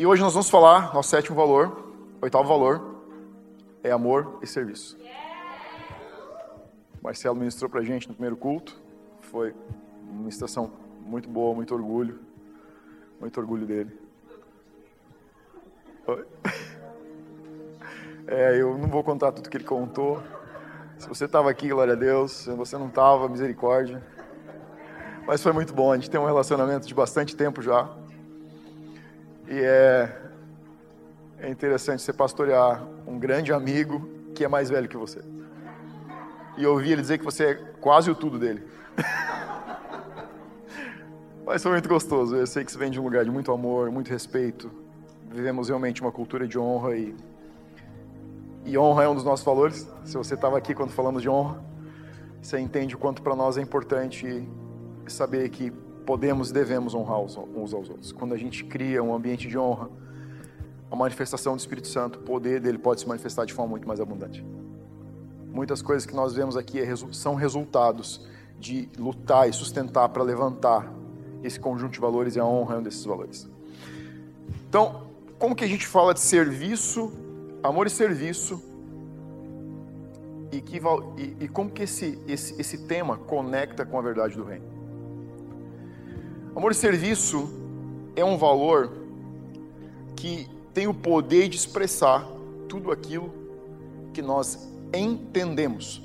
E hoje nós vamos falar, nosso sétimo valor, oitavo valor, é amor e serviço. O Marcelo ministrou pra gente no primeiro culto. Foi uma ministração muito boa, muito orgulho. Muito orgulho dele. É, eu não vou contar tudo que ele contou. Se você estava aqui, glória a Deus. Se você não estava, misericórdia. Mas foi muito bom. A gente tem um relacionamento de bastante tempo já. E é, é interessante você pastorear um grande amigo que é mais velho que você. E ouvir ele dizer que você é quase o tudo dele. Mas foi muito gostoso. Eu sei que você vem de um lugar de muito amor, muito respeito. Vivemos realmente uma cultura de honra e e honra é um dos nossos valores. Se você estava aqui quando falamos de honra, você entende o quanto para nós é importante saber que podemos e devemos honrar uns aos outros. Quando a gente cria um ambiente de honra, a manifestação do Espírito Santo, o poder dele pode se manifestar de forma muito mais abundante. Muitas coisas que nós vemos aqui é são resultados de lutar e sustentar para levantar esse conjunto de valores e a honra é um desses valores. Então, como que a gente fala de serviço amor e serviço e, que, e, e como que esse, esse, esse tema conecta com a verdade do reino. Amor e serviço é um valor que tem o poder de expressar tudo aquilo que nós entendemos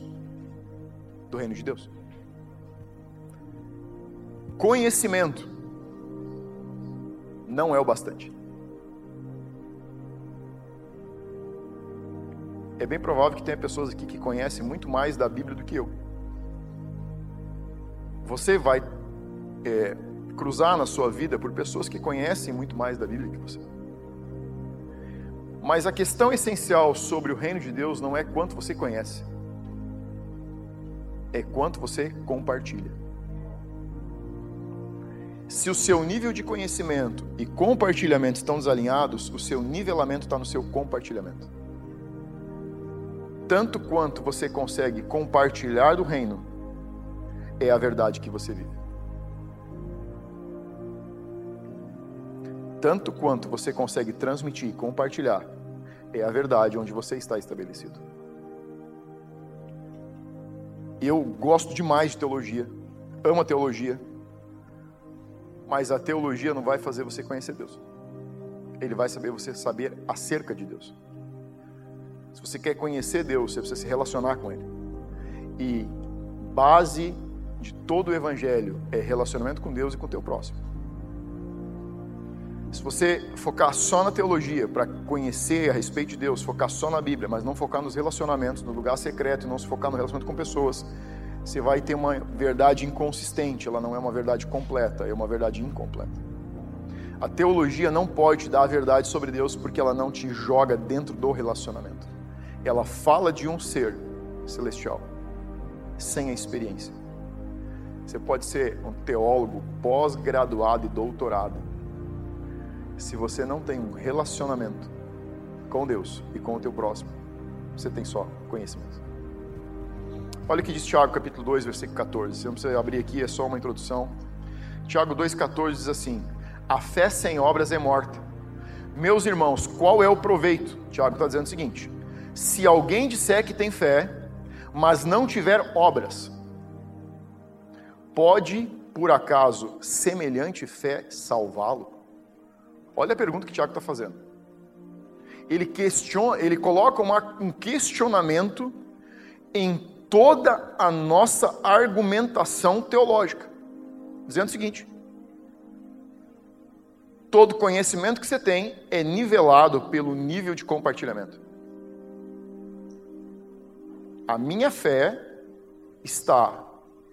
do reino de Deus. Conhecimento não é o bastante. é bem provável que tenha pessoas aqui que conhecem muito mais da Bíblia do que eu. Você vai é, cruzar na sua vida por pessoas que conhecem muito mais da Bíblia que você. Mas a questão essencial sobre o reino de Deus não é quanto você conhece, é quanto você compartilha. Se o seu nível de conhecimento e compartilhamento estão desalinhados, o seu nivelamento está no seu compartilhamento tanto quanto você consegue compartilhar do reino, é a verdade que você vive. Tanto quanto você consegue transmitir e compartilhar, é a verdade onde você está estabelecido. Eu gosto demais de teologia, amo a teologia, mas a teologia não vai fazer você conhecer Deus. Ele vai saber você saber acerca de Deus. Se você quer conhecer Deus, você precisa se relacionar com Ele. E base de todo o Evangelho é relacionamento com Deus e com o teu próximo. Se você focar só na teologia para conhecer a respeito de Deus, focar só na Bíblia, mas não focar nos relacionamentos, no lugar secreto e não se focar no relacionamento com pessoas, você vai ter uma verdade inconsistente, ela não é uma verdade completa, é uma verdade incompleta. A teologia não pode dar a verdade sobre Deus porque ela não te joga dentro do relacionamento ela fala de um ser celestial, sem a experiência. Você pode ser um teólogo pós-graduado e doutorado. Se você não tem um relacionamento com Deus e com o teu próximo, você tem só conhecimento. Olha o que diz Tiago capítulo 2, versículo 14. Você não precisa abrir aqui, é só uma introdução. Tiago 2,14 diz assim: A fé sem obras é morta. Meus irmãos, qual é o proveito? Tiago está dizendo o seguinte: se alguém disser que tem fé, mas não tiver obras, pode, por acaso, semelhante fé salvá-lo? Olha a pergunta que Tiago está fazendo. Ele questiona, ele coloca uma, um questionamento em toda a nossa argumentação teológica, dizendo o seguinte: todo conhecimento que você tem é nivelado pelo nível de compartilhamento. A minha fé está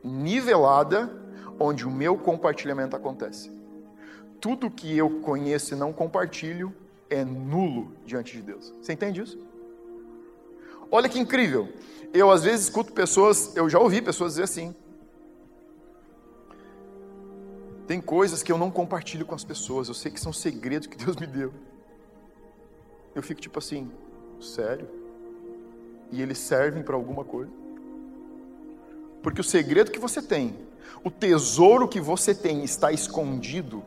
nivelada onde o meu compartilhamento acontece. Tudo que eu conheço e não compartilho é nulo diante de Deus. Você entende isso? Olha que incrível. Eu às vezes escuto pessoas, eu já ouvi pessoas dizer assim: tem coisas que eu não compartilho com as pessoas, eu sei que são segredos que Deus me deu. Eu fico tipo assim, sério? e eles servem para alguma coisa. Porque o segredo que você tem, o tesouro que você tem está escondido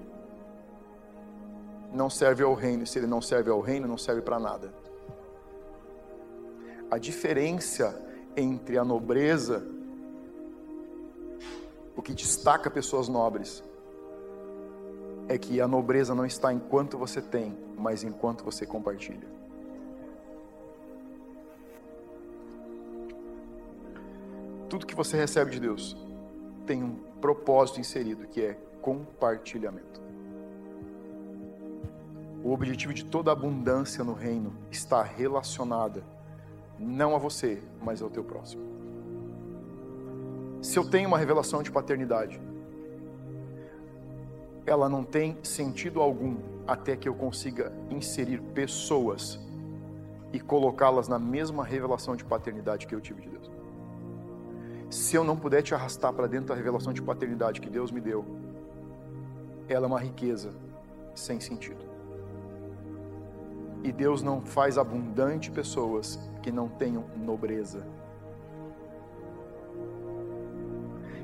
não serve ao reino, se ele não serve ao reino, não serve para nada. A diferença entre a nobreza, o que destaca pessoas nobres, é que a nobreza não está em quanto você tem, mas em quanto você compartilha. Tudo que você recebe de Deus tem um propósito inserido, que é compartilhamento. O objetivo de toda abundância no reino está relacionada não a você, mas ao teu próximo. Se eu tenho uma revelação de paternidade, ela não tem sentido algum até que eu consiga inserir pessoas e colocá-las na mesma revelação de paternidade que eu tive de Deus. Se eu não puder te arrastar para dentro da revelação de paternidade que Deus me deu, ela é uma riqueza sem sentido. E Deus não faz abundante pessoas que não tenham nobreza.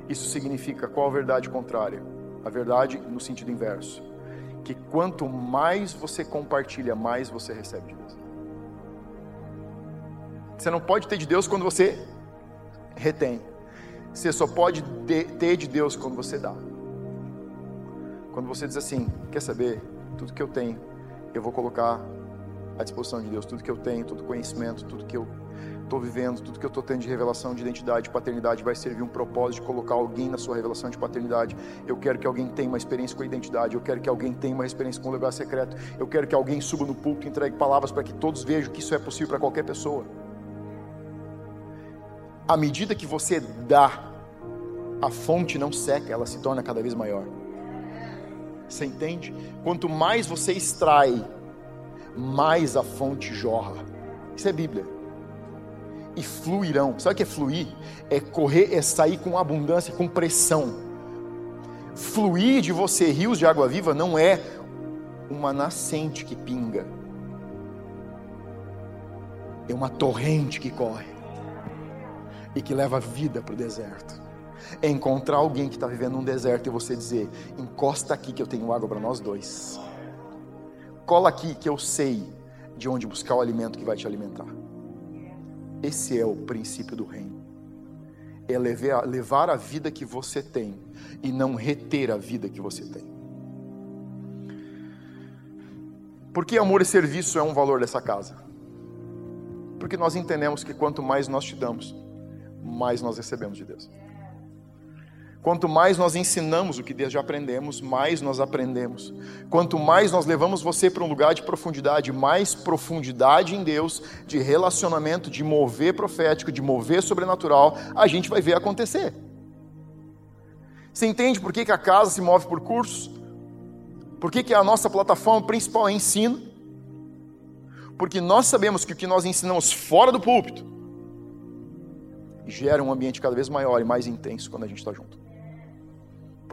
Isso significa qual a verdade contrária? A verdade no sentido inverso. Que quanto mais você compartilha, mais você recebe de Deus. Você não pode ter de Deus quando você retém. Você só pode ter de Deus quando você dá. Quando você diz assim: quer saber? Tudo que eu tenho, eu vou colocar à disposição de Deus. Tudo que eu tenho, todo conhecimento, tudo que eu estou vivendo, tudo que eu estou tendo de revelação de identidade, de paternidade, vai servir um propósito de colocar alguém na sua revelação de paternidade. Eu quero que alguém tenha uma experiência com a identidade, eu quero que alguém tenha uma experiência com o lugar secreto, eu quero que alguém suba no púlpito e entregue palavras para que todos vejam que isso é possível para qualquer pessoa. À medida que você dá, a fonte não seca, ela se torna cada vez maior. Você entende? Quanto mais você extrai, mais a fonte jorra. Isso é Bíblia e fluirão. Sabe o que é fluir? É correr, é sair com abundância, com pressão. Fluir de você rios de água viva não é uma nascente que pinga, é uma torrente que corre e que leva vida para o deserto. É encontrar alguém que está vivendo um deserto e você dizer: encosta aqui que eu tenho água para nós dois. Cola aqui que eu sei de onde buscar o alimento que vai te alimentar. Esse é o princípio do reino. É levar a vida que você tem e não reter a vida que você tem. Por que amor e serviço é um valor dessa casa? Porque nós entendemos que quanto mais nós te damos, mais nós recebemos de Deus. Quanto mais nós ensinamos o que Deus já aprendemos, mais nós aprendemos. Quanto mais nós levamos você para um lugar de profundidade, mais profundidade em Deus, de relacionamento, de mover profético, de mover sobrenatural, a gente vai ver acontecer. Você entende por que, que a casa se move por cursos? Por que, que a nossa plataforma principal é ensino? Porque nós sabemos que o que nós ensinamos fora do púlpito gera um ambiente cada vez maior e mais intenso quando a gente está junto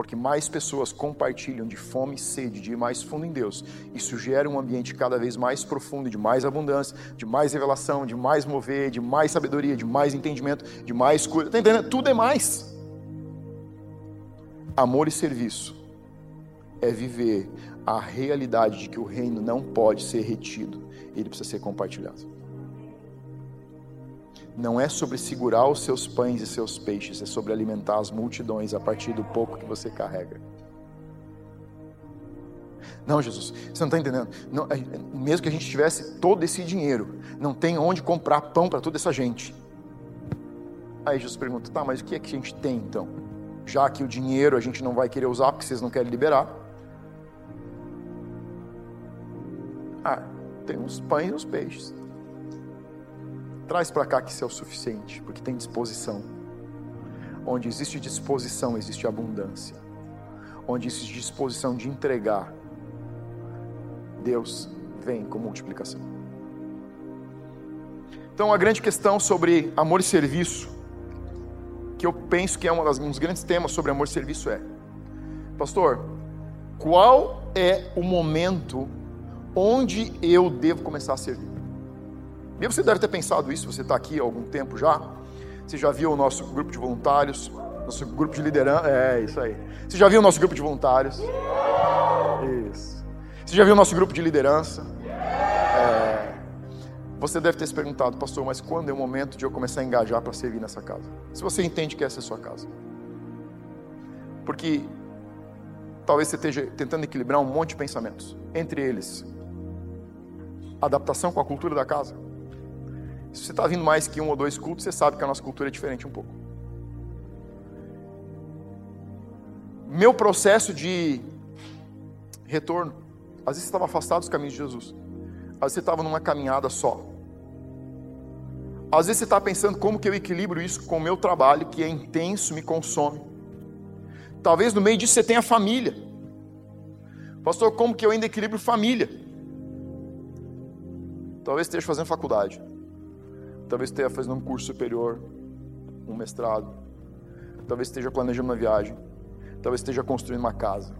porque mais pessoas compartilham de fome e sede de ir mais fundo em Deus. Isso gera um ambiente cada vez mais profundo, de mais abundância, de mais revelação, de mais mover, de mais sabedoria, de mais entendimento, de mais cura. Está entendendo? Tudo é mais. Amor e serviço é viver a realidade de que o reino não pode ser retido, ele precisa ser compartilhado não é sobre segurar os seus pães e seus peixes, é sobre alimentar as multidões a partir do pouco que você carrega. Não, Jesus, você não está entendendo. Não, é, mesmo que a gente tivesse todo esse dinheiro, não tem onde comprar pão para toda essa gente. Aí Jesus pergunta: tá, mas o que é que a gente tem então? Já que o dinheiro a gente não vai querer usar porque vocês não querem liberar. Ah, tem os pães e os peixes. Traz para cá que isso é o suficiente, porque tem disposição. Onde existe disposição, existe abundância. Onde existe disposição de entregar, Deus vem com multiplicação. Então, a grande questão sobre amor e serviço, que eu penso que é um dos grandes temas sobre amor e serviço é: Pastor, qual é o momento onde eu devo começar a servir? E você deve ter pensado isso, você está aqui há algum tempo já. Você já viu o nosso grupo de voluntários, nosso grupo de liderança. É, isso aí. Você já viu o nosso grupo de voluntários? Isso. Você já viu o nosso grupo de liderança? É, você deve ter se perguntado, pastor, mas quando é o momento de eu começar a engajar para servir nessa casa? Se você entende que essa é a sua casa. Porque talvez você esteja tentando equilibrar um monte de pensamentos. Entre eles, adaptação com a cultura da casa. Se você está vindo mais que um ou dois cultos, você sabe que a nossa cultura é diferente um pouco. Meu processo de retorno. Às vezes você estava afastado dos caminhos de Jesus. Às vezes você estava numa caminhada só. Às vezes você está pensando como que eu equilibro isso com o meu trabalho, que é intenso, me consome. Talvez no meio disso você tenha família. Pastor, como que eu ainda equilibro família? Talvez esteja fazendo faculdade. Talvez esteja fazendo um curso superior, um mestrado. Talvez esteja planejando uma viagem. Talvez esteja construindo uma casa.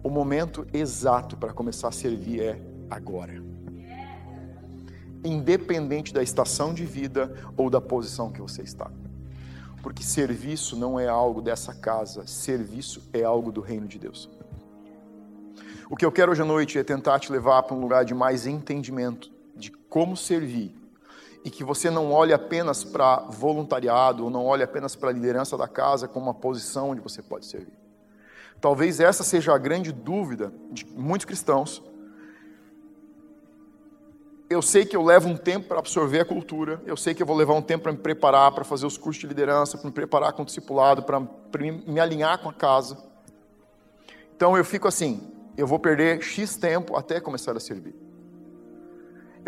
O momento exato para começar a servir é agora. Independente da estação de vida ou da posição que você está. Porque serviço não é algo dessa casa, serviço é algo do reino de Deus. O que eu quero hoje à noite é tentar te levar para um lugar de mais entendimento como servir e que você não olhe apenas para voluntariado ou não olhe apenas para a liderança da casa como uma posição onde você pode servir. Talvez essa seja a grande dúvida de muitos cristãos. Eu sei que eu levo um tempo para absorver a cultura, eu sei que eu vou levar um tempo para me preparar, para fazer os cursos de liderança, para me preparar com o discipulado, para me alinhar com a casa. Então eu fico assim, eu vou perder X tempo até começar a servir.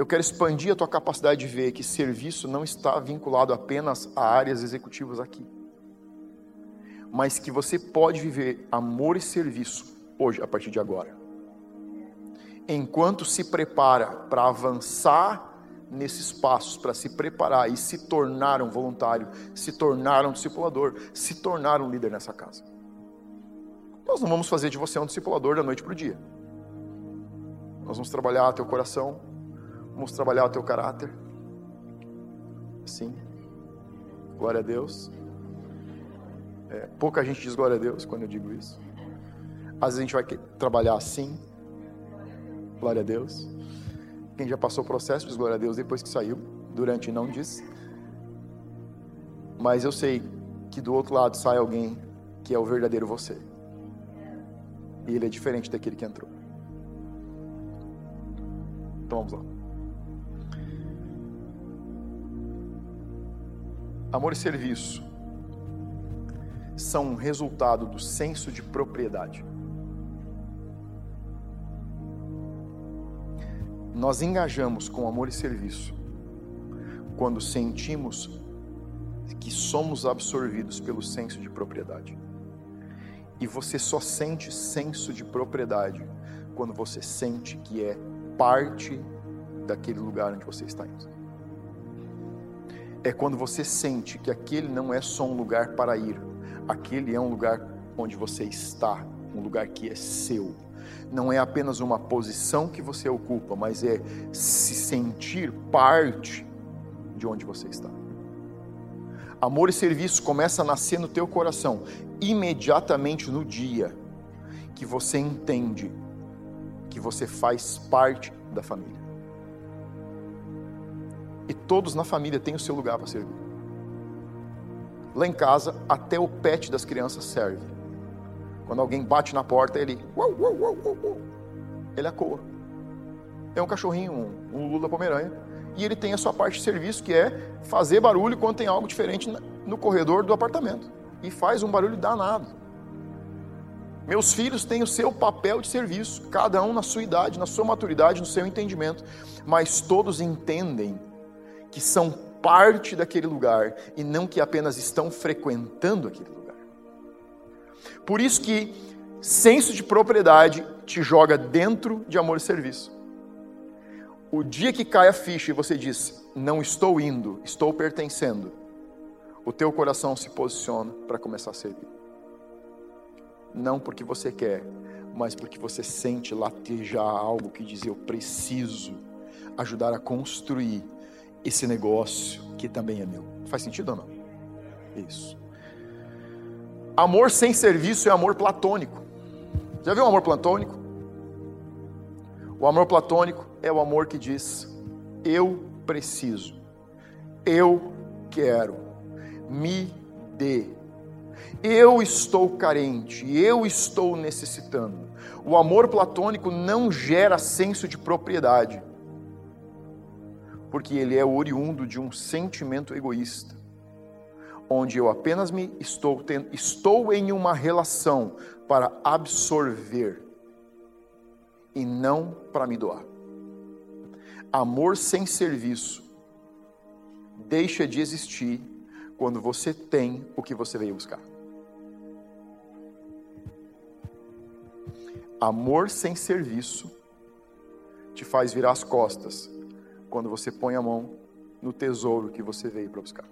Eu quero expandir a tua capacidade de ver que serviço não está vinculado apenas a áreas executivas aqui mas que você pode viver amor e serviço hoje, a partir de agora. Enquanto se prepara para avançar nesses passos, para se preparar e se tornar um voluntário, se tornar um discipulador, se tornar um líder nessa casa. Nós não vamos fazer de você um discipulador da noite para o dia. Nós vamos trabalhar teu coração, vamos trabalhar o teu caráter. Sim. Glória a Deus. É, pouca gente diz glória a Deus quando eu digo isso. Às vezes a gente vai trabalhar assim. Glória a Deus. Quem já passou o processo diz glória a Deus depois que saiu. Durante não diz. Mas eu sei que do outro lado sai alguém que é o verdadeiro você. E ele é diferente daquele que entrou. Então vamos lá. Amor e serviço são um resultado do senso de propriedade. Nós engajamos com amor e serviço quando sentimos que somos absorvidos pelo senso de propriedade. E você só sente senso de propriedade quando você sente que é parte daquele lugar onde você está indo. É quando você sente que aquele não é só um lugar para ir, aquele é um lugar onde você está, um lugar que é seu. Não é apenas uma posição que você ocupa, mas é se sentir parte de onde você está. Amor e serviço começa a nascer no teu coração imediatamente no dia que você entende que você faz parte da família. E todos na família têm o seu lugar para servir. Lá em casa, até o pet das crianças serve. Quando alguém bate na porta, ele. Uou, uou, uou, ele acoa. É um cachorrinho, um, um Lula Pomeranha. E ele tem a sua parte de serviço, que é fazer barulho quando tem algo diferente no corredor do apartamento. E faz um barulho danado. Meus filhos têm o seu papel de serviço, cada um na sua idade, na sua maturidade, no seu entendimento, mas todos entendem que são parte daquele lugar e não que apenas estão frequentando aquele lugar. Por isso que senso de propriedade te joga dentro de amor e serviço. O dia que cai a ficha e você diz: "Não estou indo, estou pertencendo", o teu coração se posiciona para começar a servir. Não porque você quer, mas porque você sente latejar algo que diz: "Eu preciso ajudar a construir esse negócio que também é meu. Faz sentido ou não? Isso. Amor sem serviço é amor platônico. Já viu o amor platônico? O amor platônico é o amor que diz: eu preciso, eu quero, me dê. Eu estou carente, eu estou necessitando. O amor platônico não gera senso de propriedade, porque ele é oriundo de um sentimento egoísta, onde eu apenas me estou tendo, estou em uma relação para absorver e não para me doar. Amor sem serviço deixa de existir quando você tem o que você veio buscar. Amor sem serviço te faz virar as costas quando você põe a mão no tesouro que você veio para buscar.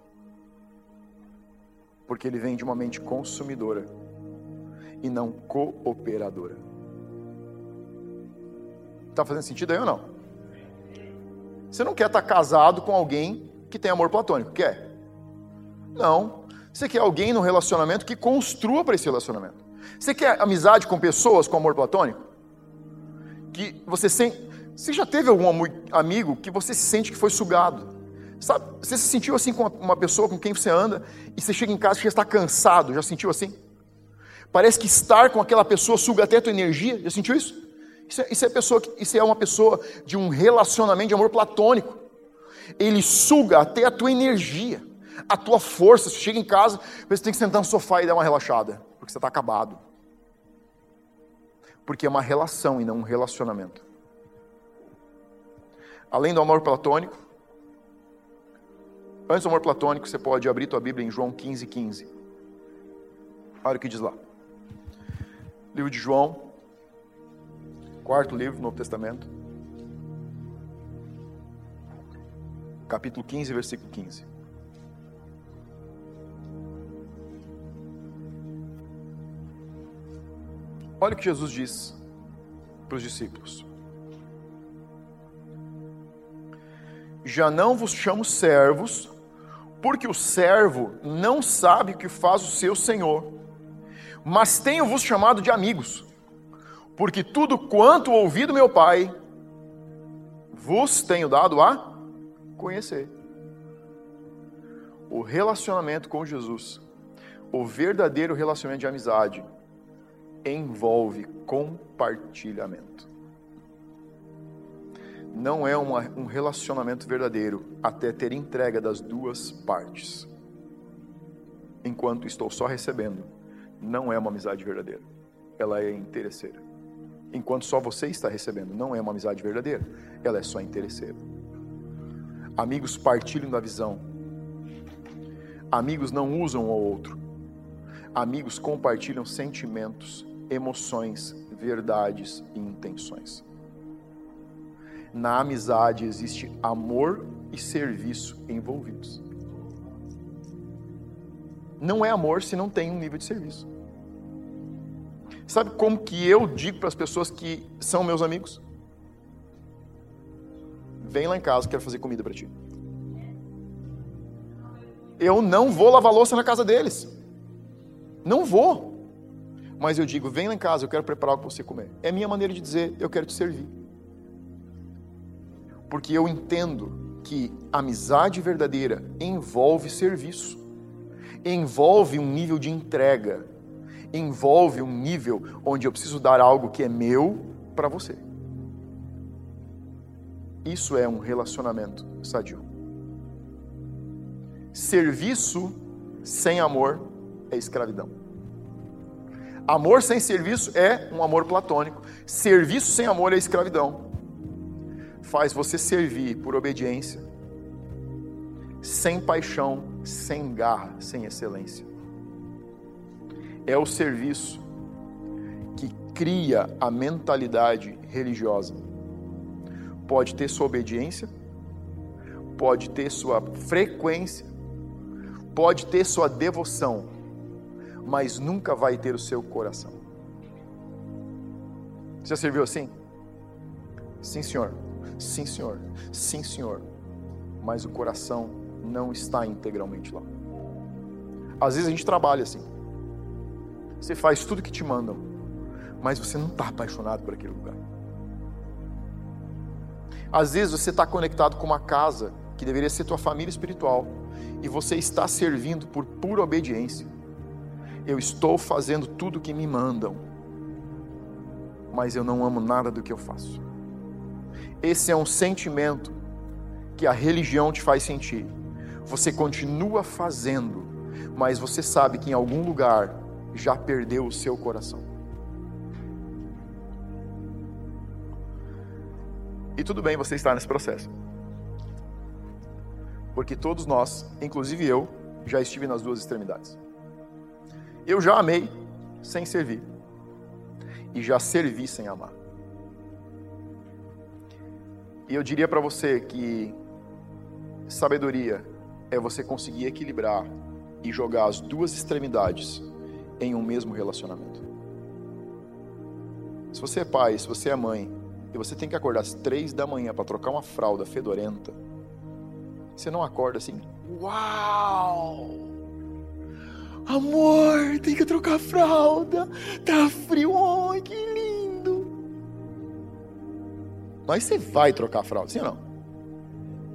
Porque ele vem de uma mente consumidora e não cooperadora. Está fazendo sentido aí ou não? Você não quer estar casado com alguém que tem amor platônico, quer? Não. Você quer alguém no relacionamento que construa para esse relacionamento. Você quer amizade com pessoas com amor platônico? Que você sente. Você já teve algum amigo que você sente que foi sugado? Sabe, você se sentiu assim com uma pessoa com quem você anda e você chega em casa e já está cansado? Já sentiu assim? Parece que estar com aquela pessoa suga até a tua energia. Já sentiu isso? Isso é, isso é, pessoa, isso é uma pessoa de um relacionamento de amor platônico. Ele suga até a tua energia, a tua força. Você chega em casa, você tem que sentar no sofá e dar uma relaxada, porque você está acabado porque é uma relação e não um relacionamento. Além do amor platônico, antes do amor platônico, você pode abrir tua Bíblia em João 15, 15. Olha o que diz lá. Livro de João, quarto livro do Novo Testamento, capítulo 15, versículo 15. Olha o que Jesus diz para os discípulos: Já não vos chamo servos, porque o servo não sabe o que faz o seu senhor, mas tenho-vos chamado de amigos, porque tudo quanto ouvi do meu Pai, vos tenho dado a conhecer. O relacionamento com Jesus, o verdadeiro relacionamento de amizade, envolve compartilhamento. Não é uma, um relacionamento verdadeiro até ter entrega das duas partes. Enquanto estou só recebendo, não é uma amizade verdadeira. Ela é interesseira. Enquanto só você está recebendo, não é uma amizade verdadeira. Ela é só interesseira. Amigos partilham da visão. Amigos não usam ao outro. Amigos compartilham sentimentos emoções, verdades e intenções. Na amizade existe amor e serviço envolvidos. Não é amor se não tem um nível de serviço. Sabe como que eu digo para as pessoas que são meus amigos? Vem lá em casa, quero fazer comida para ti. Eu não vou lavar louça na casa deles. Não vou mas eu digo: vem lá em casa, eu quero preparar algo para você comer. É minha maneira de dizer: eu quero te servir. Porque eu entendo que amizade verdadeira envolve serviço, envolve um nível de entrega, envolve um nível onde eu preciso dar algo que é meu para você. Isso é um relacionamento sadio. Serviço sem amor é escravidão. Amor sem serviço é um amor platônico. Serviço sem amor é escravidão. Faz você servir por obediência, sem paixão, sem garra, sem excelência. É o serviço que cria a mentalidade religiosa. Pode ter sua obediência, pode ter sua frequência, pode ter sua devoção mas nunca vai ter o seu coração. Já serviu assim? Sim, senhor. Sim, senhor. Sim, senhor. Mas o coração não está integralmente lá. Às vezes a gente trabalha assim. Você faz tudo que te mandam, mas você não está apaixonado por aquele lugar. Às vezes você está conectado com uma casa que deveria ser tua família espiritual e você está servindo por pura obediência. Eu estou fazendo tudo o que me mandam, mas eu não amo nada do que eu faço. Esse é um sentimento que a religião te faz sentir. Você continua fazendo, mas você sabe que em algum lugar já perdeu o seu coração. E tudo bem você estar nesse processo. Porque todos nós, inclusive eu, já estive nas duas extremidades. Eu já amei sem servir. E já servi sem amar. E eu diria para você que sabedoria é você conseguir equilibrar e jogar as duas extremidades em um mesmo relacionamento. Se você é pai, se você é mãe, e você tem que acordar às três da manhã para trocar uma fralda fedorenta, você não acorda assim, uau! Amor, tem que trocar fralda, tá frio, ai que lindo! Mas você vai trocar fralda, sim ou não?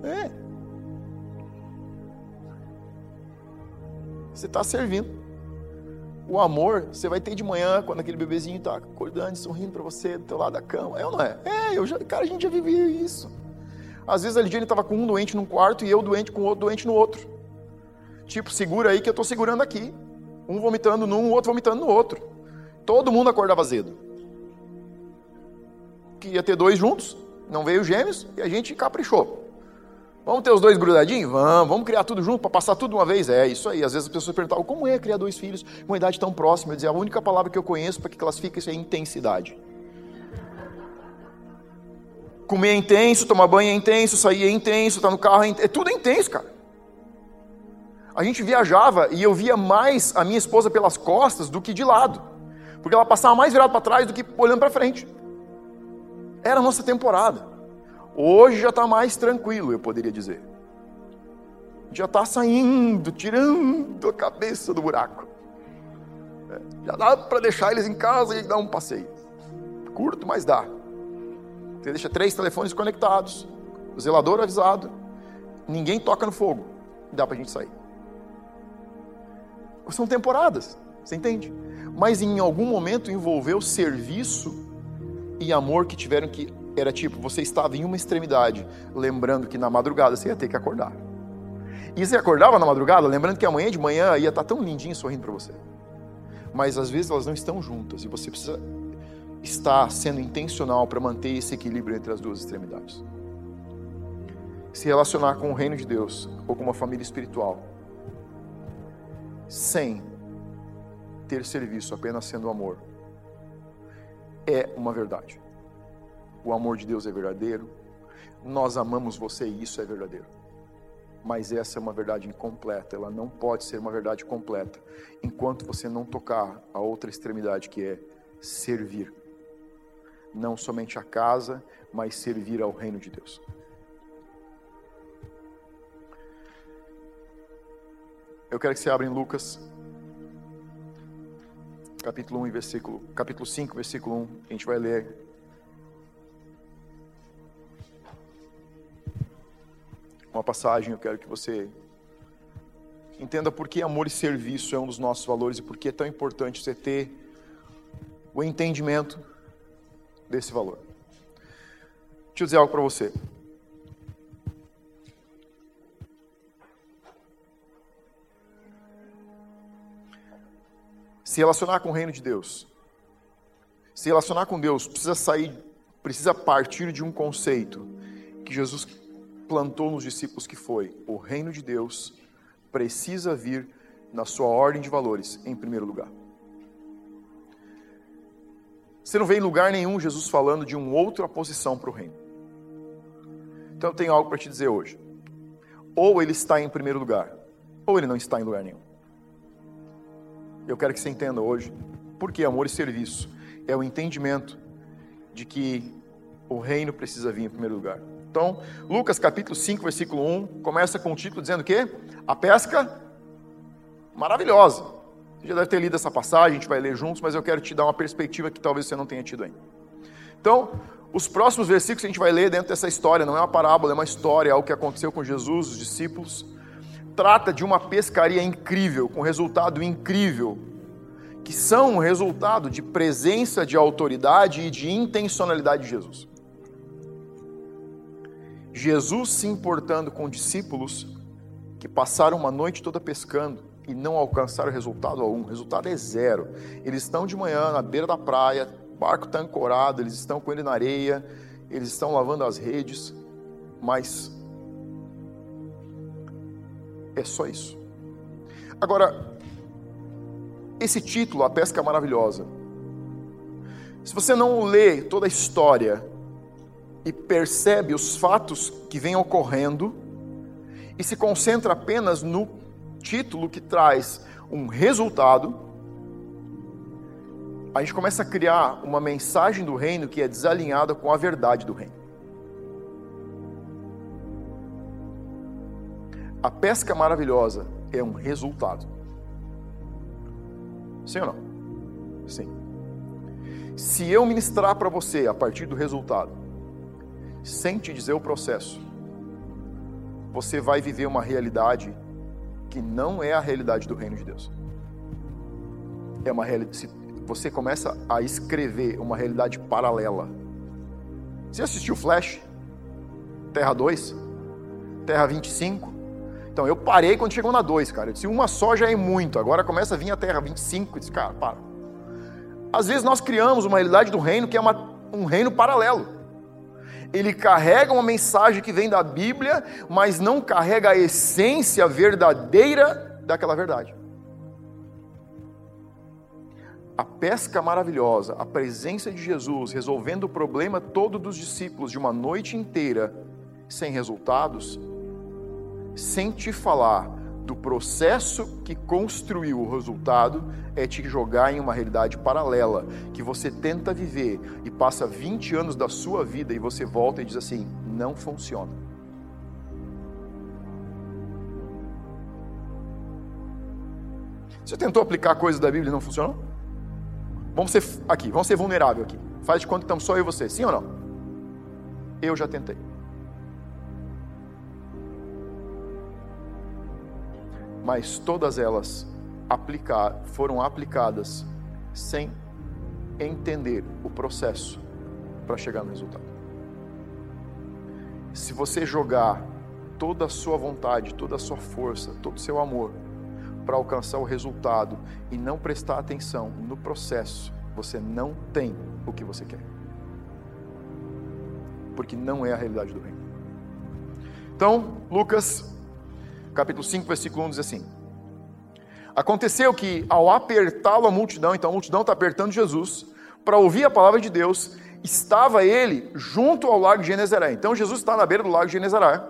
É. Você está servindo. O amor você vai ter de manhã, quando aquele bebezinho está acordando, sorrindo para você do teu lado da cama. É ou não é? É, eu já, cara, a gente já vivia isso. Às vezes a Lidiane estava com um doente num quarto e eu doente com outro doente no outro. Tipo, segura aí que eu estou segurando aqui. Um vomitando num, o outro vomitando no outro. Todo mundo acordava azedo. Queria ter dois juntos, não veio gêmeos e a gente caprichou. Vamos ter os dois grudadinhos? Vamos, vamos criar tudo junto para passar tudo uma vez? É isso aí. Às vezes as pessoas perguntavam como é criar dois filhos com uma idade tão próxima. Eu dizia, a única palavra que eu conheço para que classifica isso é intensidade. Comer é intenso, tomar banho é intenso, sair é intenso, estar tá no carro é, intenso, é tudo intenso, cara. A gente viajava e eu via mais a minha esposa pelas costas do que de lado, porque ela passava mais virada para trás do que olhando para frente. Era a nossa temporada. Hoje já está mais tranquilo, eu poderia dizer. Já está saindo, tirando a cabeça do buraco. É, já dá para deixar eles em casa e dar um passeio. Curto, mas dá. Você deixa três telefones conectados, o zelador avisado, ninguém toca no fogo. Dá para a gente sair. São temporadas, você entende? Mas em algum momento envolveu serviço e amor que tiveram que era tipo, você estava em uma extremidade, lembrando que na madrugada você ia ter que acordar. E você acordava na madrugada, lembrando que amanhã de manhã ia estar tão lindinho sorrindo para você. Mas às vezes elas não estão juntas e você precisa estar sendo intencional para manter esse equilíbrio entre as duas extremidades. Se relacionar com o reino de Deus ou com uma família espiritual, sem ter serviço, apenas sendo amor, é uma verdade o amor de Deus é verdadeiro, nós amamos você e isso é verdadeiro. Mas essa é uma verdade incompleta, ela não pode ser uma verdade completa enquanto você não tocar a outra extremidade que é servir. Não somente a casa, mas servir ao reino de Deus. Eu quero que você abra em Lucas, capítulo 1, versículo, capítulo 5, versículo 1. A gente vai ler uma passagem, eu quero que você entenda por que amor e serviço é um dos nossos valores e por que é tão importante você ter o entendimento desse valor. Deixa eu dizer algo para você. Se relacionar com o reino de Deus, se relacionar com Deus, precisa sair, precisa partir de um conceito que Jesus plantou nos discípulos que foi: o reino de Deus precisa vir na sua ordem de valores em primeiro lugar. Você não vê em lugar nenhum Jesus falando de uma outra posição para o reino. Então eu tenho algo para te dizer hoje. Ou ele está em primeiro lugar, ou ele não está em lugar nenhum. Eu quero que você entenda hoje porque amor e serviço é o entendimento de que o reino precisa vir em primeiro lugar. Então, Lucas capítulo 5, versículo 1, começa com o título dizendo o quê? A pesca maravilhosa. Você já deve ter lido essa passagem, a gente vai ler juntos, mas eu quero te dar uma perspectiva que talvez você não tenha tido ainda. Então, os próximos versículos que a gente vai ler dentro dessa história, não é uma parábola, é uma história, é algo que aconteceu com Jesus, os discípulos. Trata de uma pescaria incrível, com resultado incrível, que são um resultado de presença de autoridade e de intencionalidade de Jesus. Jesus se importando com discípulos que passaram uma noite toda pescando e não alcançaram resultado algum. O resultado é zero. Eles estão de manhã na beira da praia, o barco está ancorado, eles estão com ele na areia, eles estão lavando as redes, mas é só isso. Agora, esse título, A Pesca Maravilhosa, se você não lê toda a história e percebe os fatos que vêm ocorrendo e se concentra apenas no título que traz um resultado, a gente começa a criar uma mensagem do reino que é desalinhada com a verdade do reino. A pesca maravilhosa é um resultado. Sim ou não? Sim. Se eu ministrar para você a partir do resultado, sem te dizer o processo, você vai viver uma realidade que não é a realidade do reino de Deus. É uma realidade. Você começa a escrever uma realidade paralela. Você assistiu Flash? Terra 2? Terra 25? Então eu parei quando chegou na 2, cara. Eu disse, uma só já é muito. Agora começa a vir a Terra 25. Eu disse, cara, para. Às vezes nós criamos uma realidade do reino que é uma, um reino paralelo ele carrega uma mensagem que vem da Bíblia, mas não carrega a essência verdadeira daquela verdade. A pesca maravilhosa, a presença de Jesus resolvendo o problema todo dos discípulos de uma noite inteira sem resultados, sem te falar do processo que construiu o resultado é te jogar em uma realidade paralela que você tenta viver e passa 20 anos da sua vida e você volta e diz assim: não funciona. Você tentou aplicar coisas da Bíblia e não funcionou? Vamos ser aqui, vamos ser vulnerável aqui. Faz de conta que estamos só eu e você, sim ou não? Eu já tentei. Mas todas elas aplicar, foram aplicadas sem entender o processo para chegar no resultado. Se você jogar toda a sua vontade, toda a sua força, todo o seu amor para alcançar o resultado e não prestar atenção no processo, você não tem o que você quer. Porque não é a realidade do reino. Então, Lucas capítulo 5, versículo 1 diz assim: Aconteceu que, ao apertá-lo a multidão, então a multidão está apertando Jesus, para ouvir a palavra de Deus, estava ele junto ao lago de Genezaré. Então Jesus está na beira do lago de Genezaré.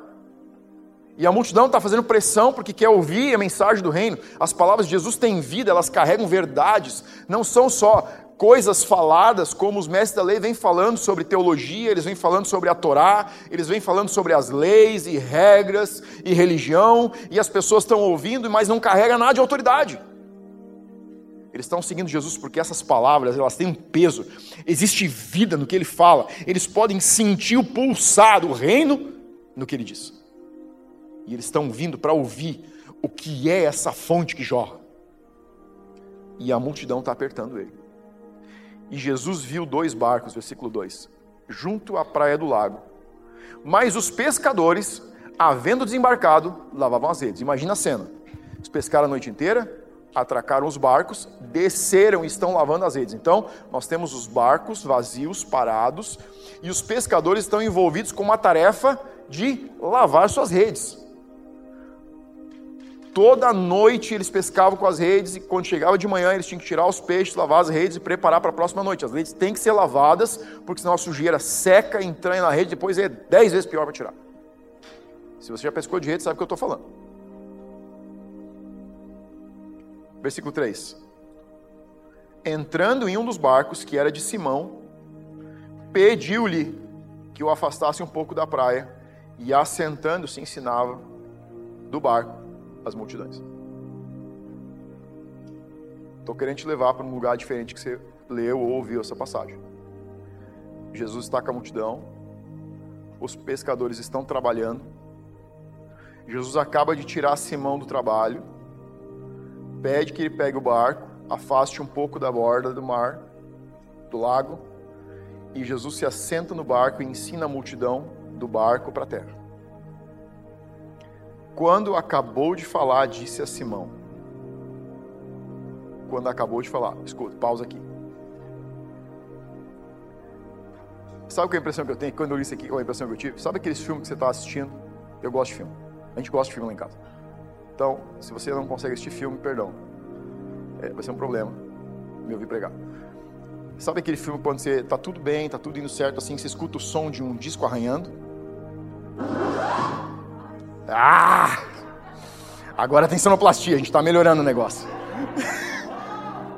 E a multidão está fazendo pressão porque quer ouvir a mensagem do reino. As palavras de Jesus têm vida, elas carregam verdades, não são só coisas faladas, como os mestres da lei vêm falando sobre teologia, eles vêm falando sobre a Torá, eles vêm falando sobre as leis e regras e religião, e as pessoas estão ouvindo, mas não carrega nada de autoridade. Eles estão seguindo Jesus porque essas palavras, elas têm um peso. Existe vida no que ele fala. Eles podem sentir o pulsar do reino no que ele diz. E eles estão vindo para ouvir o que é essa fonte que jorra. E a multidão está apertando ele. E Jesus viu dois barcos, versículo 2, junto à praia do lago. Mas os pescadores, havendo desembarcado, lavavam as redes. Imagina a cena. Eles pescaram a noite inteira, atracaram os barcos, desceram e estão lavando as redes. Então, nós temos os barcos vazios, parados, e os pescadores estão envolvidos com uma tarefa de lavar suas redes. Toda noite eles pescavam com as redes e quando chegava de manhã eles tinham que tirar os peixes, lavar as redes e preparar para a próxima noite. As redes têm que ser lavadas, porque senão a sujeira seca, entranha na rede, depois é dez vezes pior para tirar. Se você já pescou de rede, sabe o que eu estou falando. Versículo 3. Entrando em um dos barcos, que era de Simão, pediu-lhe que o afastasse um pouco da praia, e assentando-se ensinava do barco as multidões. Estou querendo te levar para um lugar diferente que você leu ou ouviu essa passagem. Jesus está com a multidão, os pescadores estão trabalhando. Jesus acaba de tirar Simão do trabalho, pede que ele pegue o barco, afaste um pouco da borda do mar, do lago, e Jesus se assenta no barco e ensina a multidão do barco para a terra. Quando acabou de falar, disse a Simão. Quando acabou de falar, escuta, pausa aqui. Sabe qual é a impressão que eu tenho? Quando eu li isso aqui, qual é a impressão que eu tive? Sabe aqueles filmes que você está assistindo? Eu gosto de filme. A gente gosta de filme lá em casa. Então, se você não consegue assistir filme, perdão. É, vai ser um problema me ouvir pregar. Sabe aquele filme quando você tá tudo bem, tá tudo indo certo, assim, você escuta o som de um disco arranhando? Ah! Agora tem sonoplastia, a gente está melhorando o negócio.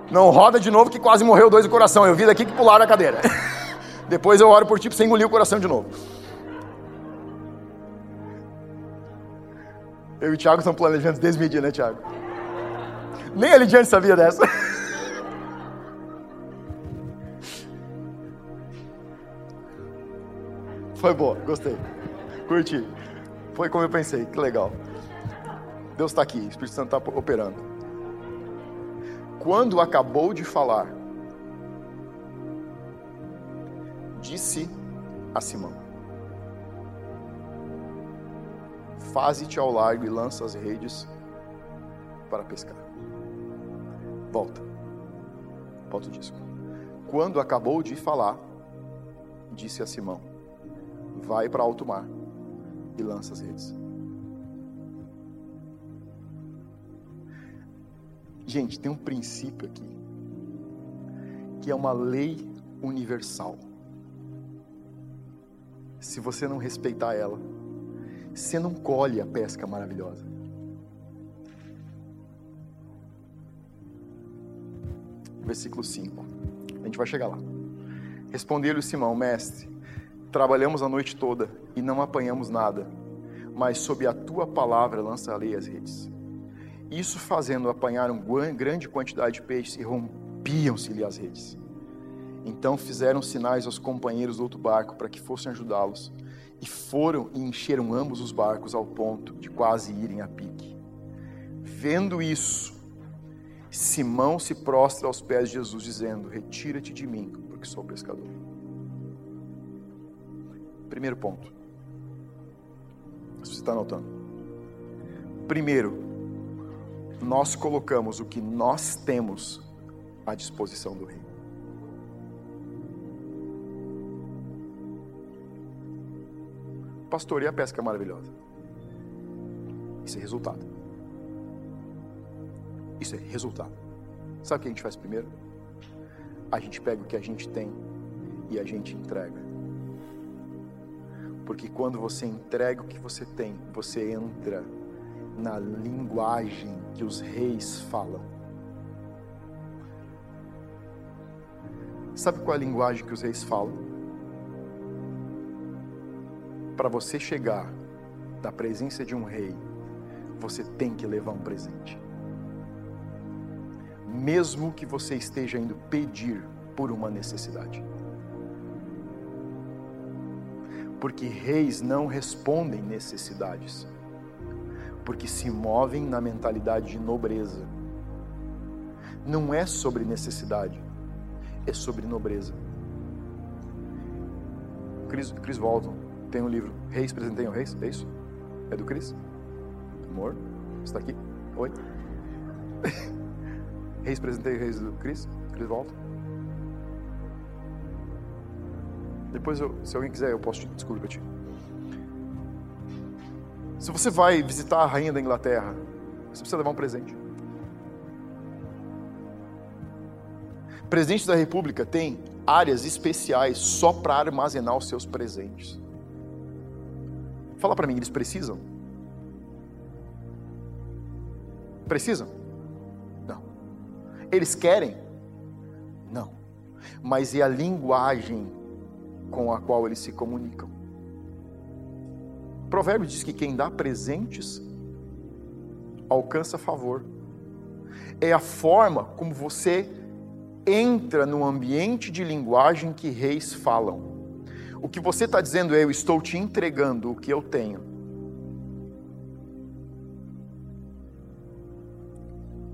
Não roda de novo que quase morreu dois do coração. Eu vi daqui que pularam a cadeira. Depois eu oro por ti pra você engolir o coração de novo. Eu e o Thiago estamos planejando desmedir, né, Thiago? Nem a Lidiane sabia dessa. Foi boa, gostei. Curti. Foi como eu pensei, que legal. Deus está aqui, o Espírito Santo está operando. Quando acabou de falar, disse a Simão: Faze-te ao largo e lança as redes para pescar. Volta. Volta o disco. Quando acabou de falar, disse a Simão: Vai para alto mar e lança as redes. Gente, tem um princípio aqui que é uma lei universal se você não respeitar ela, você não colhe a pesca maravilhosa. Versículo 5. A gente vai chegar lá. Respondeu-lhe Simão, mestre, trabalhamos a noite toda e não apanhamos nada, mas sob a tua palavra lançarei as redes. Isso fazendo apanharam grande quantidade de peixes e rompiam-se-lhe as redes. Então fizeram sinais aos companheiros do outro barco para que fossem ajudá-los. E foram e encheram ambos os barcos ao ponto de quase irem a pique. Vendo isso, Simão se prostra aos pés de Jesus, dizendo: Retira-te de mim, porque sou pescador. Primeiro ponto. Se você está anotando. Primeiro, nós colocamos o que nós temos à disposição do Rei. pastor, e a pesca maravilhosa? Isso é resultado. Isso é resultado. Sabe o que a gente faz primeiro? A gente pega o que a gente tem e a gente entrega. Porque quando você entrega o que você tem, você entra na linguagem que os reis falam. Sabe qual é a linguagem que os reis falam? para você chegar da presença de um rei, você tem que levar um presente. Mesmo que você esteja indo pedir por uma necessidade. Porque reis não respondem necessidades, porque se movem na mentalidade de nobreza. Não é sobre necessidade, é sobre nobreza. Chris, Chris Walton, tem um livro, Reis Presenteiam Reis, é isso? É do Cris? Amor, está aqui? Oi? Reis Presenteiam Reis do Cris? Cris volta? Depois, eu, se alguém quiser, eu posso te ti. Se você vai visitar a rainha da Inglaterra, você precisa levar um presente. Presidente da República tem áreas especiais só para armazenar os seus presentes. Fala para mim, eles precisam? Precisam? Não. Eles querem? Não. Mas é a linguagem com a qual eles se comunicam. O provérbio diz que quem dá presentes alcança favor, é a forma como você entra no ambiente de linguagem que reis falam. O que você está dizendo é: eu estou te entregando o que eu tenho.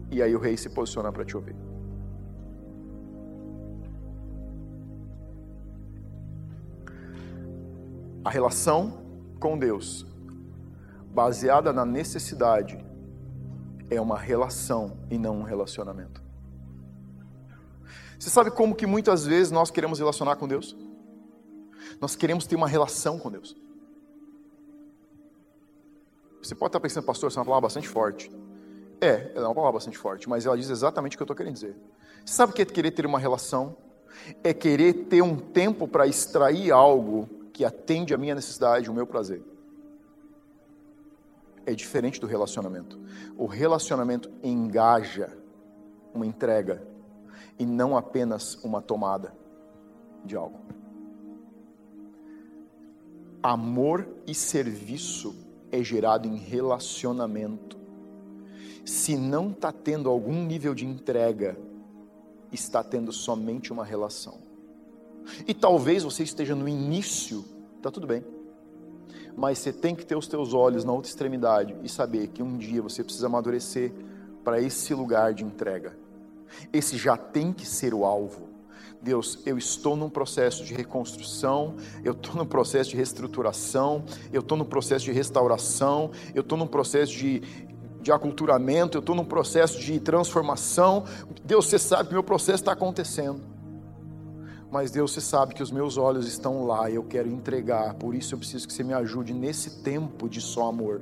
E aí o rei se posiciona para te ouvir. A relação com Deus, baseada na necessidade, é uma relação e não um relacionamento. Você sabe como que muitas vezes nós queremos relacionar com Deus? Nós queremos ter uma relação com Deus. Você pode estar pensando, pastor, essa é uma palavra bastante forte. É, ela é uma palavra bastante forte, mas ela diz exatamente o que eu estou querendo dizer. Você sabe o que é querer ter uma relação? É querer ter um tempo para extrair algo que atende a minha necessidade, o meu prazer. É diferente do relacionamento. O relacionamento engaja uma entrega e não apenas uma tomada de algo. Amor e serviço é gerado em relacionamento. Se não está tendo algum nível de entrega, está tendo somente uma relação. E talvez você esteja no início, está tudo bem. Mas você tem que ter os teus olhos na outra extremidade e saber que um dia você precisa amadurecer para esse lugar de entrega. Esse já tem que ser o alvo. Deus, eu estou num processo de reconstrução, eu estou num processo de reestruturação, eu estou num processo de restauração, eu estou num processo de, de aculturamento, eu estou num processo de transformação. Deus, você sabe que meu processo está acontecendo. Mas Deus, você sabe que os meus olhos estão lá e eu quero entregar, por isso eu preciso que você me ajude nesse tempo de só amor.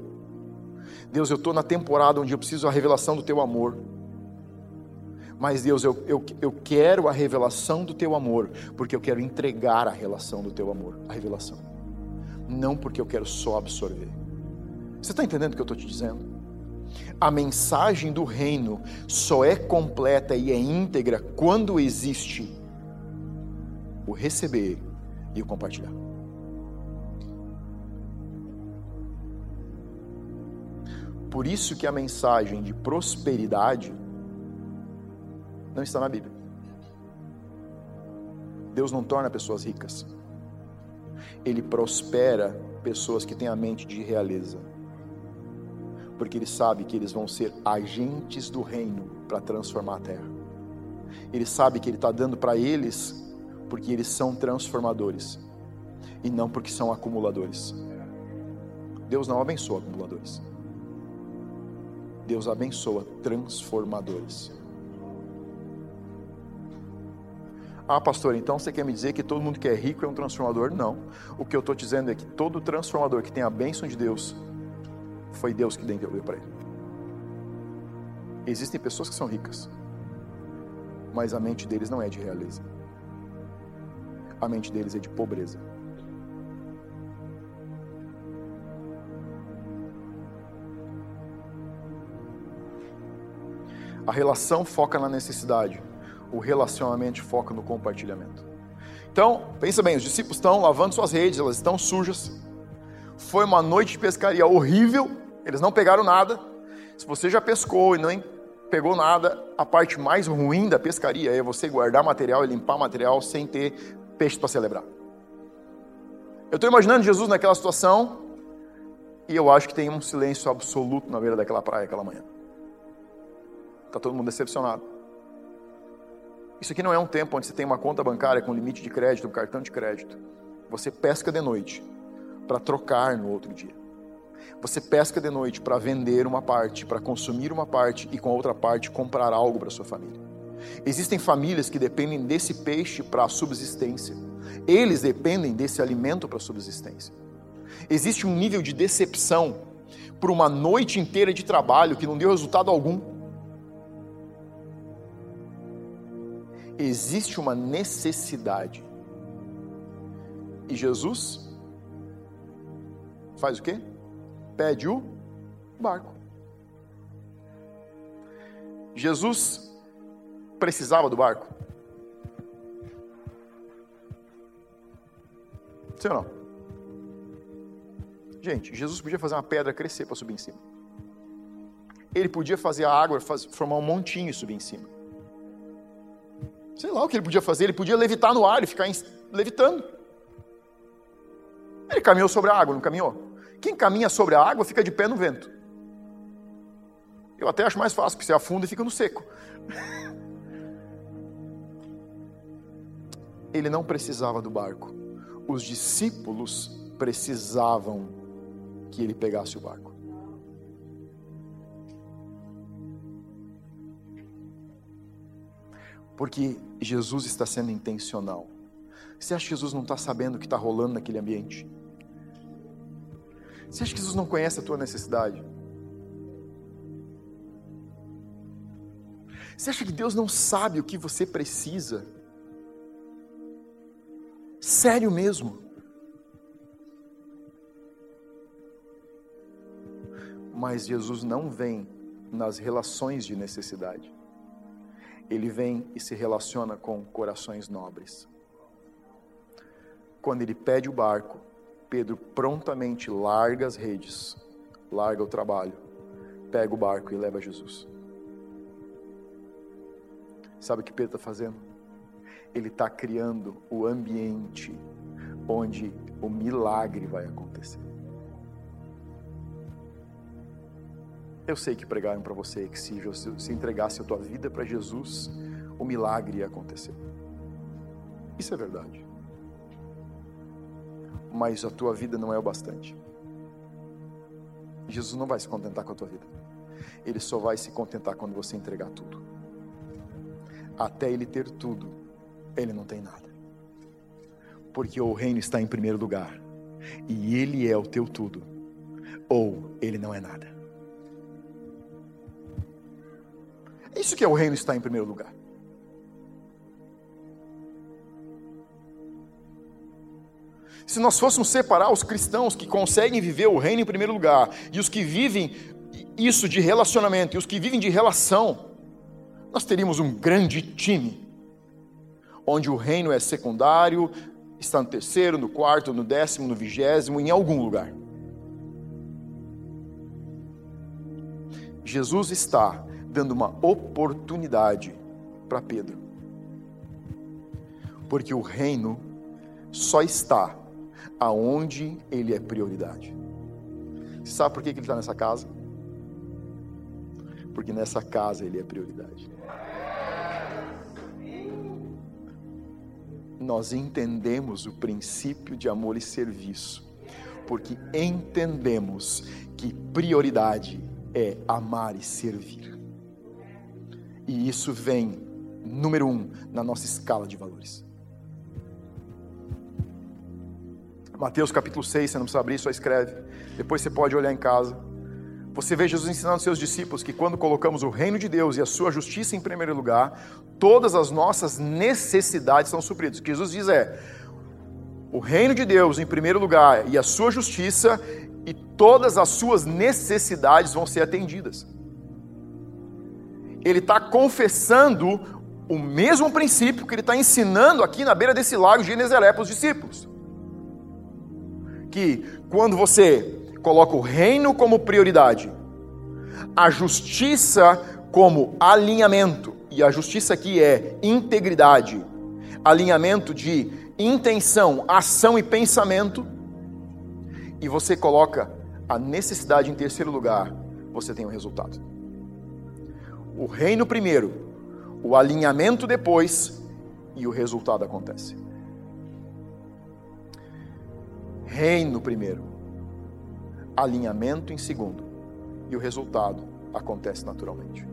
Deus, eu estou na temporada onde eu preciso da revelação do teu amor. Mas Deus, eu, eu, eu quero a revelação do teu amor, porque eu quero entregar a relação do teu amor, a revelação. Não porque eu quero só absorver. Você está entendendo o que eu estou te dizendo? A mensagem do reino só é completa e é íntegra quando existe o receber e o compartilhar. Por isso que a mensagem de prosperidade não está na Bíblia. Deus não torna pessoas ricas. Ele prospera pessoas que têm a mente de realeza. Porque ele sabe que eles vão ser agentes do reino para transformar a terra. Ele sabe que ele está dando para eles porque eles são transformadores e não porque são acumuladores. Deus não abençoa acumuladores. Deus abençoa transformadores. Ah, pastor, então você quer me dizer que todo mundo que é rico é um transformador? Não. O que eu estou dizendo é que todo transformador que tem a bênção de Deus, foi Deus que deu para ele. Existem pessoas que são ricas, mas a mente deles não é de realeza a mente deles é de pobreza. A relação foca na necessidade, o relacionamento foca no compartilhamento. Então, pensa bem, os discípulos estão lavando suas redes, elas estão sujas. Foi uma noite de pescaria horrível, eles não pegaram nada. Se você já pescou e nem pegou nada, a parte mais ruim da pescaria é você guardar material e limpar material sem ter peixe para celebrar. Eu estou imaginando Jesus naquela situação e eu acho que tem um silêncio absoluto na beira daquela praia aquela manhã. Está todo mundo decepcionado. Isso aqui não é um tempo onde você tem uma conta bancária com limite de crédito, um cartão de crédito. Você pesca de noite para trocar no outro dia. Você pesca de noite para vender uma parte, para consumir uma parte e com a outra parte comprar algo para sua família. Existem famílias que dependem desse peixe para a subsistência. Eles dependem desse alimento para a subsistência. Existe um nível de decepção por uma noite inteira de trabalho que não deu resultado algum. Existe uma necessidade. E Jesus faz o quê? Pede o barco. Jesus precisava do barco? Sim ou não? Gente, Jesus podia fazer uma pedra crescer para subir em cima. Ele podia fazer a água formar um montinho e subir em cima. Sei lá o que ele podia fazer, ele podia levitar no ar e ficar levitando. Ele caminhou sobre a água, não caminhou? Quem caminha sobre a água fica de pé no vento. Eu até acho mais fácil, porque você afunda e fica no seco. Ele não precisava do barco. Os discípulos precisavam que ele pegasse o barco. Porque Jesus está sendo intencional. Você acha que Jesus não está sabendo o que está rolando naquele ambiente? Você acha que Jesus não conhece a tua necessidade? Você acha que Deus não sabe o que você precisa? Sério mesmo? Mas Jesus não vem nas relações de necessidade. Ele vem e se relaciona com corações nobres. Quando ele pede o barco, Pedro prontamente larga as redes, larga o trabalho, pega o barco e leva Jesus. Sabe o que Pedro está fazendo? Ele está criando o ambiente onde o milagre vai acontecer. Eu sei que pregaram para você que se se entregasse a tua vida para Jesus, o milagre ia acontecer. Isso é verdade mas a tua vida não é o bastante. Jesus não vai se contentar com a tua vida. Ele só vai se contentar quando você entregar tudo. Até ele ter tudo, ele não tem nada. Porque o reino está em primeiro lugar. E ele é o teu tudo. Ou ele não é nada. É isso que é o reino está em primeiro lugar. Se nós fôssemos separar os cristãos que conseguem viver o reino em primeiro lugar e os que vivem isso de relacionamento e os que vivem de relação, nós teríamos um grande time, onde o reino é secundário, está no terceiro, no quarto, no décimo, no vigésimo, em algum lugar. Jesus está dando uma oportunidade para Pedro, porque o reino só está aonde ele é prioridade. Sabe por que ele está nessa casa? Porque nessa casa ele é prioridade. Nós entendemos o princípio de amor e serviço, porque entendemos que prioridade é amar e servir. E isso vem, número um, na nossa escala de valores. Mateus capítulo 6, você não precisa abrir, só escreve. Depois você pode olhar em casa. Você vê Jesus ensinando aos seus discípulos que quando colocamos o reino de Deus e a sua justiça em primeiro lugar, todas as nossas necessidades são supridas. O que Jesus diz é: o reino de Deus em primeiro lugar e a sua justiça, e todas as suas necessidades vão ser atendidas. Ele está confessando o mesmo princípio que ele está ensinando aqui na beira desse lago de Genezaré para os discípulos que quando você coloca o reino como prioridade, a justiça como alinhamento, e a justiça aqui é integridade, alinhamento de intenção, ação e pensamento, e você coloca a necessidade em terceiro lugar, você tem o um resultado. O reino primeiro, o alinhamento depois, e o resultado acontece. Reino primeiro, alinhamento em segundo, e o resultado acontece naturalmente.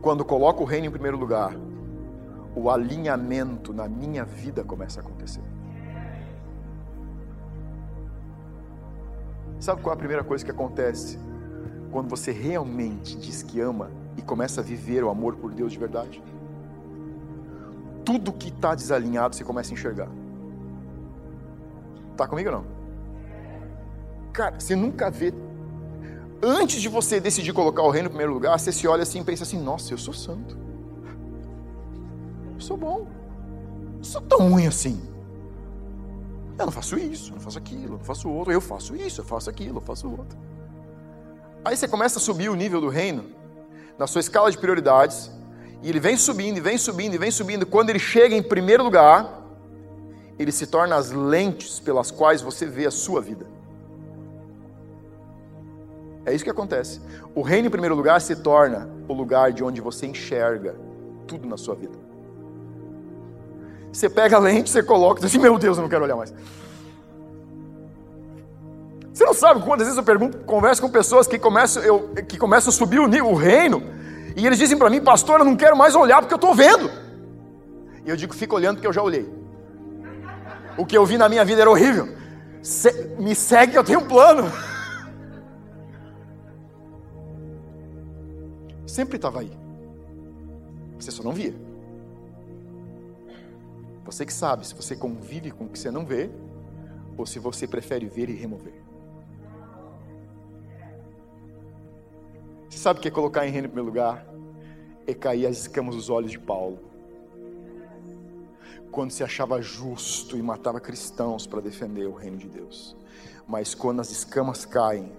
Quando coloco o reino em primeiro lugar, o alinhamento na minha vida começa a acontecer. Sabe qual é a primeira coisa que acontece quando você realmente diz que ama e começa a viver o amor por Deus de verdade? Tudo que está desalinhado você começa a enxergar. Tá comigo ou não? Cara, você nunca vê. Antes de você decidir colocar o reino no primeiro lugar, você se olha assim e pensa assim: nossa, eu sou santo. Eu sou bom. Eu sou tão ruim assim. Eu não faço isso, eu não faço aquilo, eu não faço outro. Eu faço isso, eu faço aquilo, eu faço outro. Aí você começa a subir o nível do reino na sua escala de prioridades, e ele vem subindo, e vem subindo, e vem subindo. Quando ele chega em primeiro lugar, ele se torna as lentes pelas quais você vê a sua vida. É isso que acontece. O reino, em primeiro lugar, se torna o lugar de onde você enxerga tudo na sua vida. Você pega a lente, você coloca diz assim, meu Deus, eu não quero olhar mais. Você não sabe quantas vezes eu pergunto, converso com pessoas que começam, eu, que começam a subir o, o reino, e eles dizem para mim, pastor, eu não quero mais olhar porque eu estou vendo. E eu digo, fica olhando porque eu já olhei. O que eu vi na minha vida era horrível. Se, me segue eu tenho um plano. Sempre estava aí. Você só não via. Você que sabe se você convive com o que você não vê, ou se você prefere ver e remover. Você sabe o que é colocar em reino em primeiro lugar? É cair as escamas dos olhos de Paulo. Quando se achava justo e matava cristãos para defender o reino de Deus. Mas quando as escamas caem,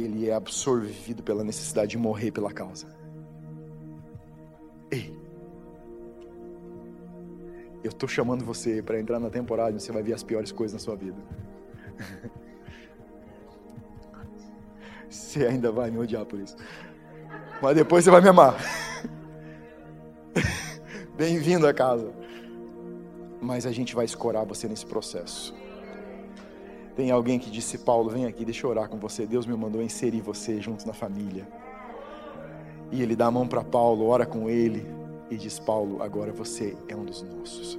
ele é absorvido pela necessidade de morrer pela causa. Ei, eu estou chamando você para entrar na temporada e você vai ver as piores coisas na sua vida. Você ainda vai me odiar por isso. Mas depois você vai me amar. Bem-vindo a casa. Mas a gente vai escorar você nesse processo. Tem alguém que disse, Paulo, vem aqui, deixa eu orar com você. Deus me mandou inserir você junto na família. E ele dá a mão para Paulo, ora com ele e diz: Paulo, agora você é um dos nossos.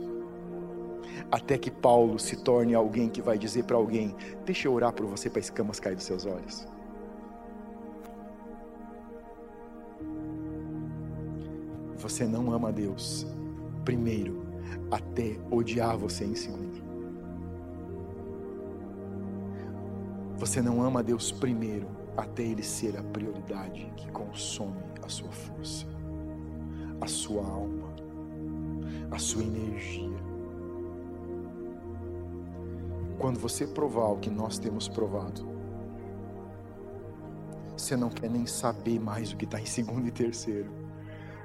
Até que Paulo se torne alguém que vai dizer para alguém: Deixa eu orar por você para escamas cair dos seus olhos. Você não ama Deus, primeiro, até odiar você em segundo. Você não ama Deus primeiro, até Ele ser a prioridade que consome a sua força, a sua alma, a sua energia. Quando você provar o que nós temos provado, você não quer nem saber mais o que está em segundo e terceiro,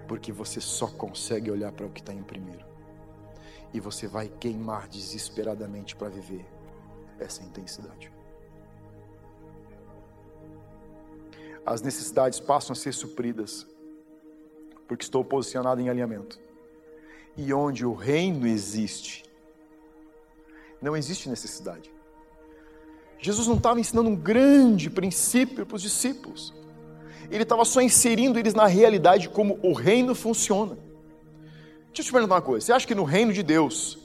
porque você só consegue olhar para o que está em primeiro. E você vai queimar desesperadamente para viver essa intensidade. As necessidades passam a ser supridas, porque estou posicionado em alinhamento. E onde o reino existe, não existe necessidade. Jesus não estava ensinando um grande princípio para os discípulos. Ele estava só inserindo eles na realidade como o reino funciona. Deixa eu te perguntar uma coisa: você acha que no reino de Deus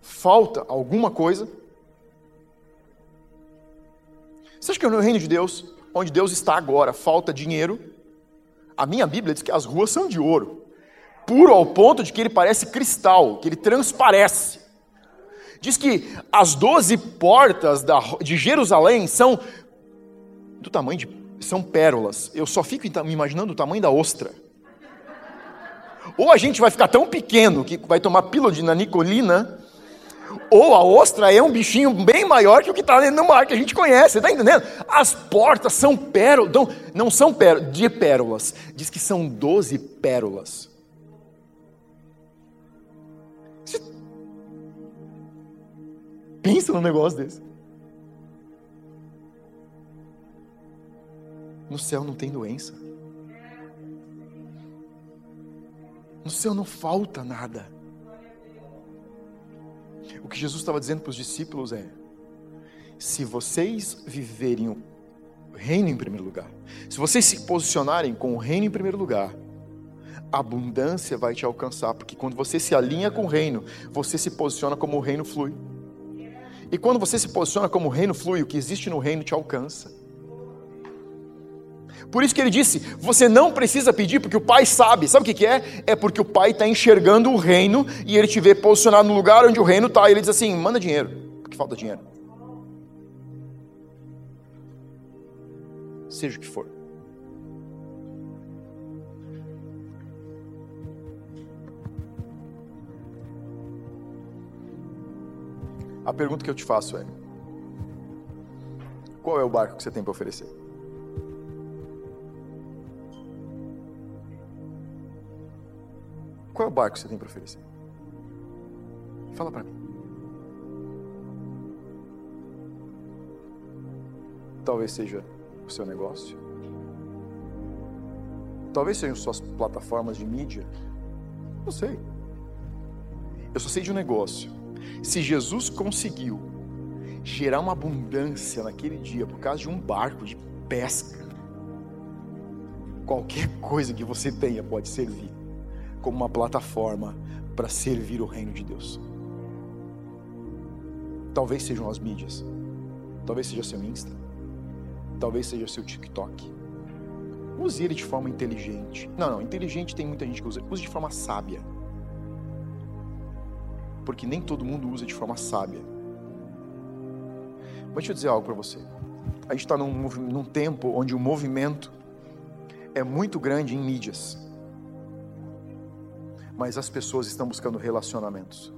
falta alguma coisa? Você acha que no reino de Deus, onde Deus está agora, falta dinheiro? A minha Bíblia diz que as ruas são de ouro, puro ao ponto de que ele parece cristal, que ele transparece. Diz que as doze portas de Jerusalém são do tamanho de. são pérolas. Eu só fico me imaginando o tamanho da ostra. Ou a gente vai ficar tão pequeno que vai tomar pílula de nanicolina ou a ostra é um bichinho bem maior que o que está dentro do mar, que a gente conhece, está entendendo? As portas são pérolas, não, não são pérolas, de pérolas, diz que são doze pérolas. Você pensa num negócio desse. No céu não tem doença. No céu não falta nada. O que Jesus estava dizendo para os discípulos é: se vocês viverem o reino em primeiro lugar, se vocês se posicionarem com o reino em primeiro lugar, a abundância vai te alcançar, porque quando você se alinha com o reino, você se posiciona como o reino flui. E quando você se posiciona como o reino flui, o que existe no reino te alcança. Por isso que ele disse: você não precisa pedir, porque o Pai sabe. Sabe o que, é? É porque o Pai está enxergando o reino e ele te vê posicionado no lugar onde o reino está. E ele diz assim: manda dinheiro, porque falta dinheiro. Seja o que for. A pergunta que eu te faço é: Qual é o barco que você tem para oferecer? Qual é o barco que você tem para oferecer? Fala para mim. Talvez seja o seu negócio. Talvez sejam suas plataformas de mídia. Não sei. Eu só sei de um negócio. Se Jesus conseguiu gerar uma abundância naquele dia por causa de um barco de pesca, qualquer coisa que você tenha pode servir como uma plataforma para servir o reino de Deus. Talvez sejam as mídias, talvez seja seu Insta, talvez seja seu TikTok. Use ele de forma inteligente. Não, não, inteligente tem muita gente que usa. Use de forma sábia. Porque nem todo mundo usa de forma sábia. Mas deixa eu dizer algo para você. A gente está num, num tempo onde o movimento é muito grande em mídias. Mas as pessoas estão buscando relacionamentos.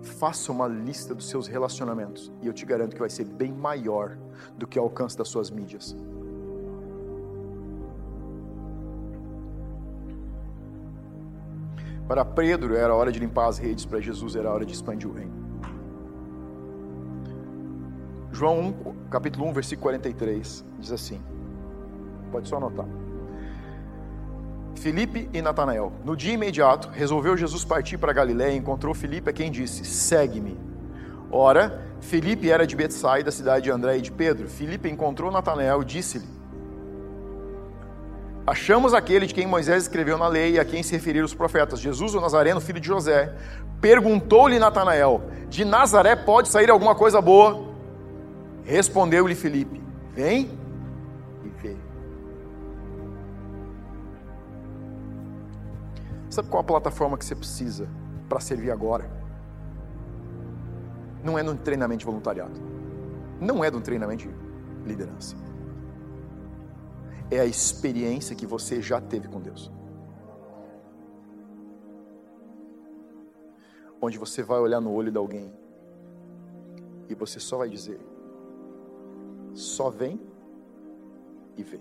Faça uma lista dos seus relacionamentos e eu te garanto que vai ser bem maior do que o alcance das suas mídias. Para Pedro era hora de limpar as redes, para Jesus era hora de expandir o reino. João 1, capítulo 1, versículo 43, diz assim. Pode só anotar. Filipe e Natanael. No dia imediato, resolveu Jesus partir para Galiléia e encontrou Filipe a quem disse: Segue-me. Ora, Filipe era de Betsaida, cidade de André e de Pedro. Filipe encontrou Natanael e disse-lhe: Achamos aquele de quem Moisés escreveu na lei e a quem se referiram os profetas, Jesus o Nazareno, filho de José. Perguntou-lhe Natanael: De Nazaré pode sair alguma coisa boa? Respondeu-lhe Filipe: Vem Sabe qual a plataforma que você precisa para servir agora? Não é no treinamento de voluntariado. Não é do treinamento de liderança. É a experiência que você já teve com Deus. Onde você vai olhar no olho de alguém e você só vai dizer: só vem e vê.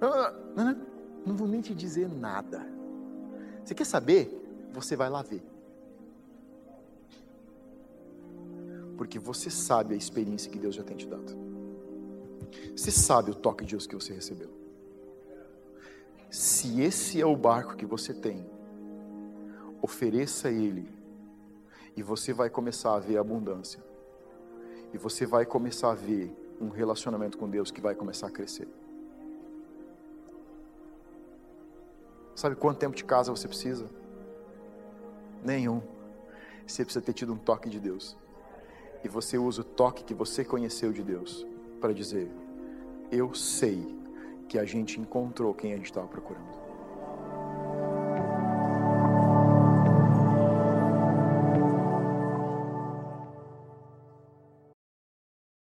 Não, não, não, não vou nem te dizer nada. Você quer saber? Você vai lá ver. Porque você sabe a experiência que Deus já tem te dado. Você sabe o toque de Deus que você recebeu. Se esse é o barco que você tem, ofereça ele, e você vai começar a ver abundância, e você vai começar a ver um relacionamento com Deus que vai começar a crescer. Sabe quanto tempo de casa você precisa? Nenhum. Você precisa ter tido um toque de Deus. E você usa o toque que você conheceu de Deus para dizer: Eu sei que a gente encontrou quem a gente estava procurando.